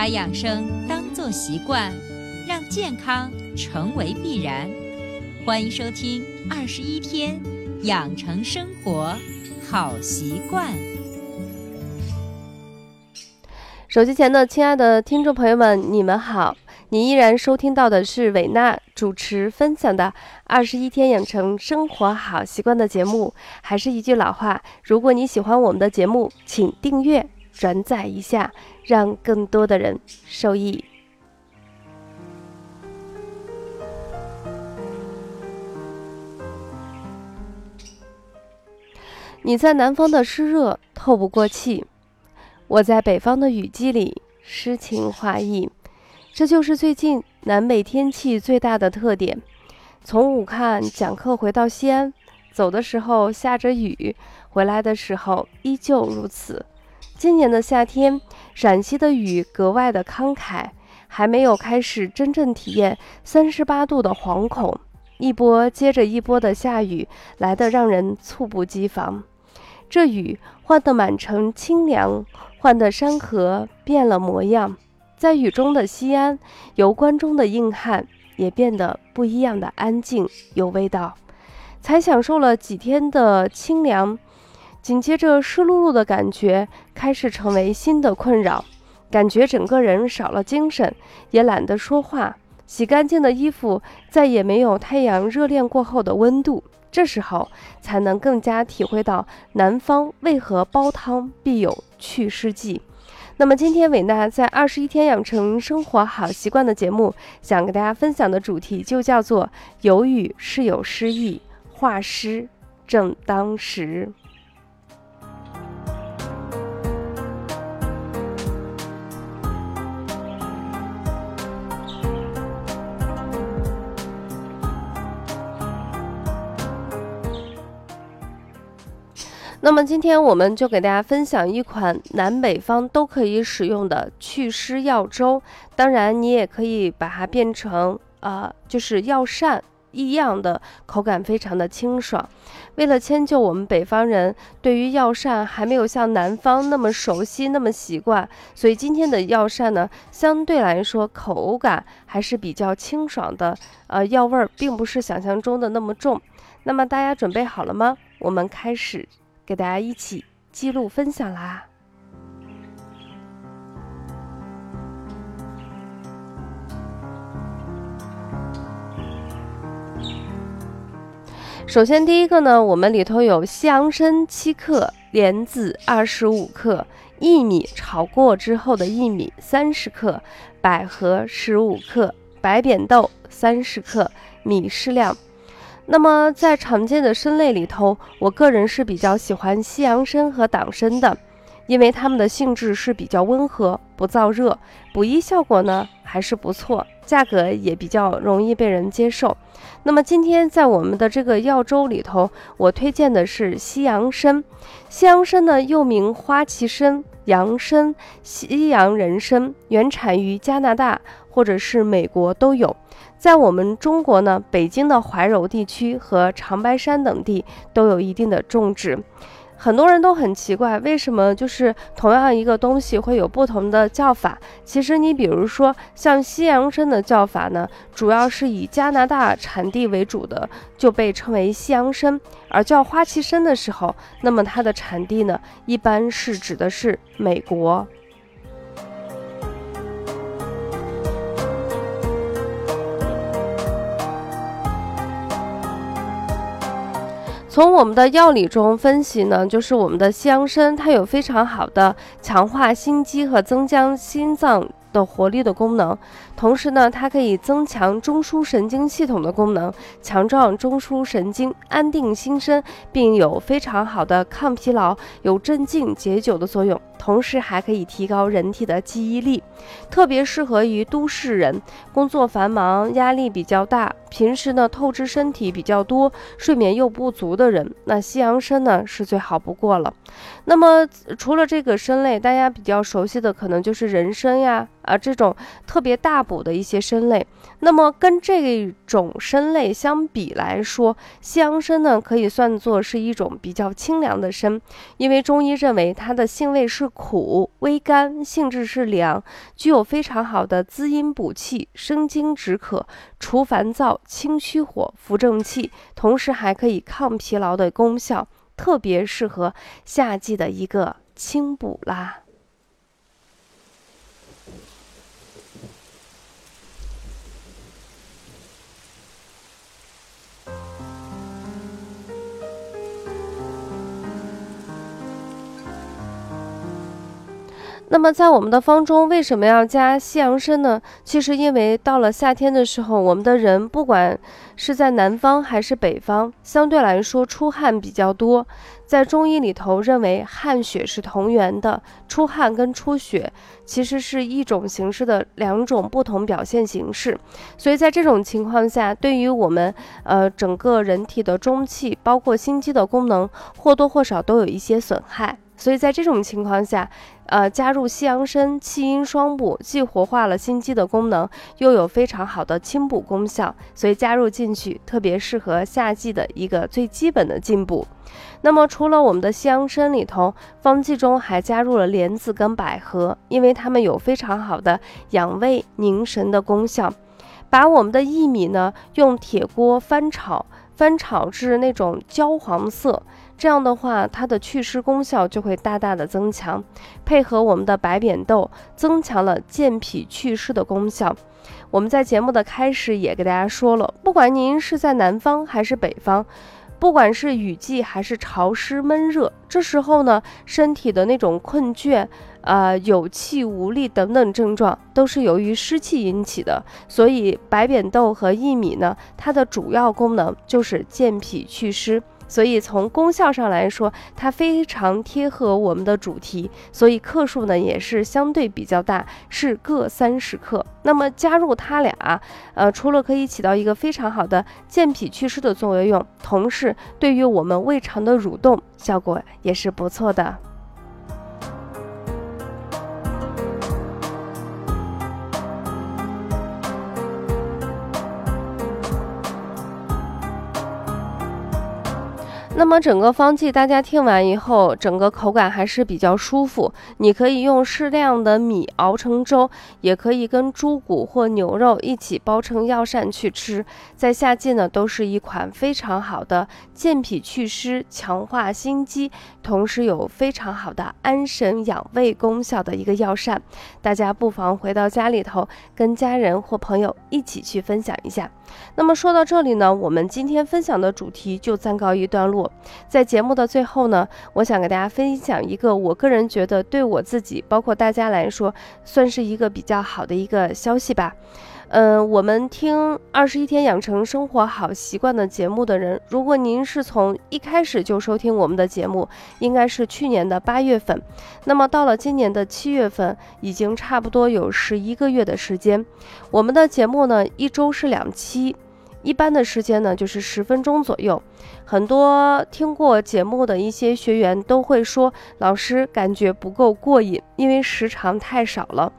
把养生当作习惯，让健康成为必然。欢迎收听《二十一天养成生活好习惯》。手机前的亲爱的听众朋友们，你们好！你依然收听到的是韦娜主持分享的《二十一天养成生活好习惯》的节目。还是一句老话，如果你喜欢我们的节目，请订阅、转载一下，让更多的人受益。你在南方的湿热透不过气，我在北方的雨季里诗情画意。这就是最近南北天气最大的特点。从武汉讲课回到西安，走的时候下着雨，回来的时候依旧如此。今年的夏天，陕西的雨格外的慷慨，还没有开始真正体验三十八度的惶恐，一波接着一波的下雨来得让人猝不及防。这雨换得满城清凉，换得山河变了模样。在雨中的西安，油罐中的硬汉也变得不一样的安静有味道。才享受了几天的清凉，紧接着湿漉漉的感觉开始成为新的困扰，感觉整个人少了精神，也懒得说话。洗干净的衣服再也没有太阳热恋过后的温度，这时候才能更加体会到南方为何煲汤必有祛湿剂。那么今天伟娜在二十一天养成生活好习惯的节目，想跟大家分享的主题就叫做“有雨是有诗意，画诗正当时”。那么今天我们就给大家分享一款南北方都可以使用的祛湿药粥，当然你也可以把它变成呃就是药膳一样的口感非常的清爽。为了迁就我们北方人对于药膳还没有像南方那么熟悉那么习惯，所以今天的药膳呢相对来说口感还是比较清爽的，呃药味儿并不是想象中的那么重。那么大家准备好了吗？我们开始。给大家一起记录分享啦。首先，第一个呢，我们里头有西洋参七克，莲子二十五克，薏米炒过之后的薏米三十克，百合十五克，白扁豆三十克，米适量。那么在常见的参类里头，我个人是比较喜欢西洋参和党参的，因为它们的性质是比较温和，不燥热，补益效果呢还是不错，价格也比较容易被人接受。那么今天在我们的这个药粥里头，我推荐的是西洋参。西洋参呢又名花旗参、洋参、西洋人参，原产于加拿大或者是美国都有。在我们中国呢，北京的怀柔地区和长白山等地都有一定的种植。很多人都很奇怪，为什么就是同样一个东西会有不同的叫法？其实你比如说像西洋参的叫法呢，主要是以加拿大产地为主的，就被称为西洋参；而叫花旗参的时候，那么它的产地呢，一般是指的是美国。从我们的药理中分析呢，就是我们的西洋参，它有非常好的强化心肌和增强心脏。的活力的功能，同时呢，它可以增强中枢神经系统的功能，强壮中枢神经，安定心身，并有非常好的抗疲劳、有镇静解酒的作用。同时还可以提高人体的记忆力，特别适合于都市人，工作繁忙、压力比较大，平时呢透支身体比较多、睡眠又不足的人，那西洋参呢是最好不过了。那么除了这个参类，大家比较熟悉的可能就是人参呀。啊，这种特别大补的一些参类。那么跟这种参类相比来说，西洋参呢可以算作是一种比较清凉的参，因为中医认为它的性味是苦、微甘，性质是凉，具有非常好的滋阴补气、生津止渴、除烦躁、清虚火、扶正气，同时还可以抗疲劳的功效，特别适合夏季的一个清补啦。那么在我们的方中为什么要加西洋参呢？其实因为到了夏天的时候，我们的人不管是在南方还是北方，相对来说出汗比较多。在中医里头认为汗血是同源的，出汗跟出血其实是一种形式的两种不同表现形式。所以在这种情况下，对于我们呃整个人体的中气，包括心肌的功能，或多或少都有一些损害。所以在这种情况下，呃，加入西洋参，气阴双补，既活化了心肌的功能，又有非常好的清补功效，所以加入进去特别适合夏季的一个最基本的进补。那么除了我们的西洋参里头，方剂中还加入了莲子跟百合，因为它们有非常好的养胃凝神的功效。把我们的薏米呢，用铁锅翻炒，翻炒至那种焦黄色。这样的话，它的祛湿功效就会大大的增强，配合我们的白扁豆，增强了健脾祛湿的功效。我们在节目的开始也给大家说了，不管您是在南方还是北方，不管是雨季还是潮湿闷热，这时候呢，身体的那种困倦、呃有气无力等等症状，都是由于湿气引起的。所以白扁豆和薏米呢，它的主要功能就是健脾祛湿。所以从功效上来说，它非常贴合我们的主题，所以克数呢也是相对比较大，是各三十克。那么加入它俩，呃，除了可以起到一个非常好的健脾祛湿的作用，同时对于我们胃肠的蠕动效果也是不错的。那么整个方剂大家听完以后，整个口感还是比较舒服。你可以用适量的米熬成粥，也可以跟猪骨或牛肉一起包成药膳去吃。在夏季呢，都是一款非常好的健脾祛湿、强化心肌，同时有非常好的安神养胃功效的一个药膳。大家不妨回到家里头，跟家人或朋友一起去分享一下。那么说到这里呢，我们今天分享的主题就暂告一段落。在节目的最后呢，我想给大家分享一个我个人觉得对我自己，包括大家来说，算是一个比较好的一个消息吧。嗯，我们听二十一天养成生活好习惯的节目的人，如果您是从一开始就收听我们的节目，应该是去年的八月份，那么到了今年的七月份，已经差不多有十一个月的时间。我们的节目呢，一周是两期。一般的时间呢，就是十分钟左右。很多听过节目的一些学员都会说，老师感觉不够过瘾，因为时长太少了。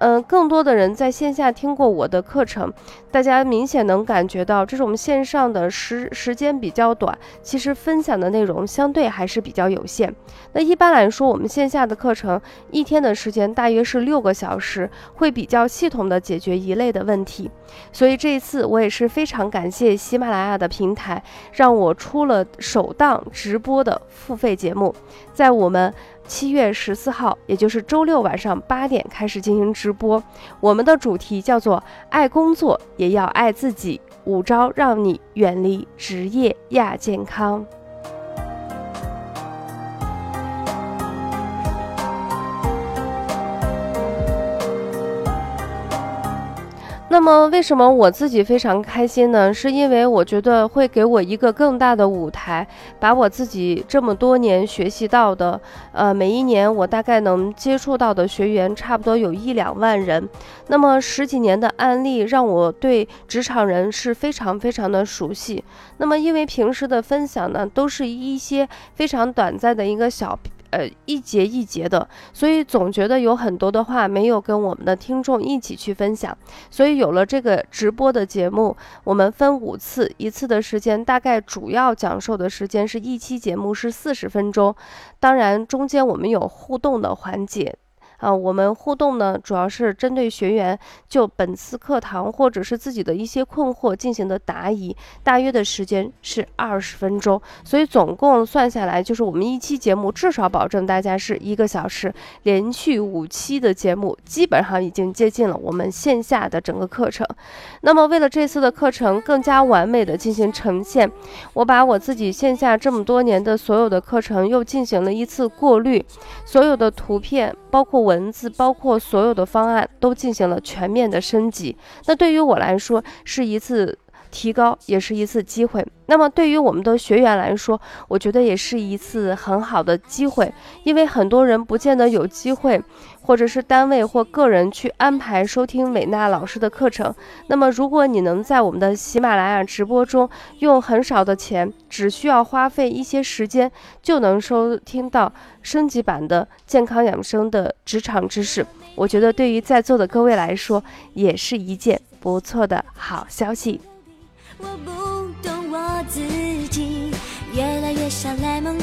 嗯，更多的人在线下听过我的课程，大家明显能感觉到这种线上的时时间比较短，其实分享的内容相对还是比较有限。那一般来说，我们线下的课程一天的时间大约是六个小时，会比较系统的解决一类的问题。所以这一次我也是非常感谢喜马拉雅的平台，让我出了首档直播的付费节目，在我们。七月十四号，也就是周六晚上八点开始进行直播。我们的主题叫做“爱工作也要爱自己”，五招让你远离职业亚健康。那么，为什么我自己非常开心呢？是因为我觉得会给我一个更大的舞台，把我自己这么多年学习到的，呃，每一年我大概能接触到的学员差不多有一两万人。那么十几年的案例让我对职场人是非常非常的熟悉。那么因为平时的分享呢，都是一些非常短暂的一个小。呃一节一节的，所以总觉得有很多的话没有跟我们的听众一起去分享。所以有了这个直播的节目，我们分五次，一次的时间大概主要讲授的时间是一期节目是四十分钟，当然中间我们有互动的环节。啊，我们互动呢，主要是针对学员就本次课堂或者是自己的一些困惑进行的答疑，大约的时间是二十分钟，所以总共算下来就是我们一期节目至少保证大家是一个小时，连续五期的节目，基本上已经接近了我们线下的整个课程。那么为了这次的课程更加完美的进行呈现，我把我自己线下这么多年的所有的课程又进行了一次过滤，所有的图片包括。文字包括所有的方案都进行了全面的升级，那对于我来说是一次提高，也是一次机会。那么对于我们的学员来说，我觉得也是一次很好的机会，因为很多人不见得有机会。或者是单位或个人去安排收听美娜老师的课程。那么，如果你能在我们的喜马拉雅直播中用很少的钱，只需要花费一些时间，就能收听到升级版的健康养生的职场知识，我觉得对于在座的各位来说，也是一件不错的好消息。我不懂我自己，越来越像赖梦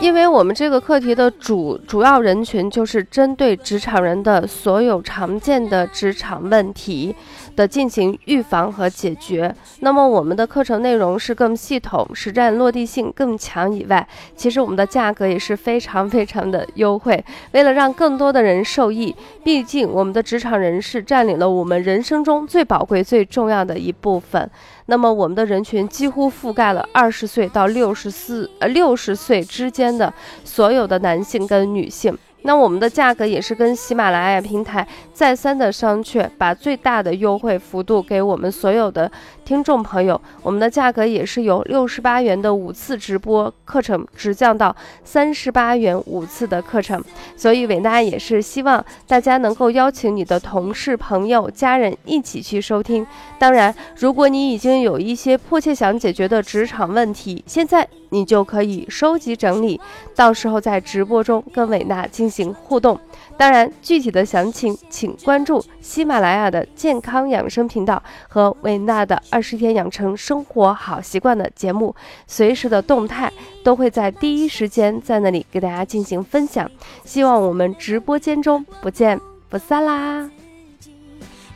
因为我们这个课题的主主要人群就是针对职场人的所有常见的职场问题的进行预防和解决。那么我们的课程内容是更系统、实战落地性更强以外，其实我们的价格也是非常非常的优惠。为了让更多的人受益，毕竟我们的职场人士占领了我们人生中最宝贵、最重要的一部分。那么我们的人群几乎覆盖了二十岁到六十四呃六十岁之间的所有的男性跟女性。那我们的价格也是跟喜马拉雅平台再三的商榷，把最大的优惠幅度给我们所有的听众朋友。我们的价格也是由六十八元的五次直播课程，直降到三十八元五次的课程。所以伟娜也是希望大家能够邀请你的同事、朋友、家人一起去收听。当然，如果你已经有一些迫切想解决的职场问题，现在。你就可以收集整理，到时候在直播中跟伟娜进行互动。当然，具体的详情请关注喜马拉雅的健康养生频道和维娜的二十天养成生活好习惯的节目，随时的动态都会在第一时间在那里给大家进行分享。希望我们直播间中不见不散啦！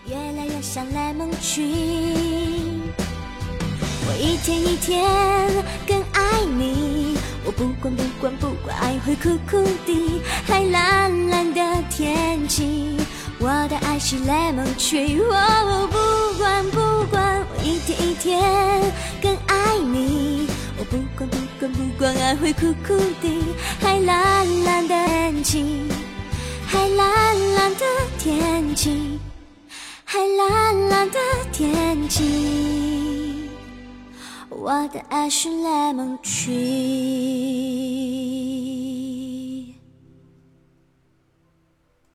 越来越像我一天一天更爱你，我不管不管不管，爱会苦苦的，海蓝蓝的天气，我的爱是 lemon tree。我不管不管，我一天一天更爱你，我不管不管不管，爱会苦苦的，海蓝蓝的天气，海蓝蓝的天气，海蓝蓝的天气。我的爱是 lemon tree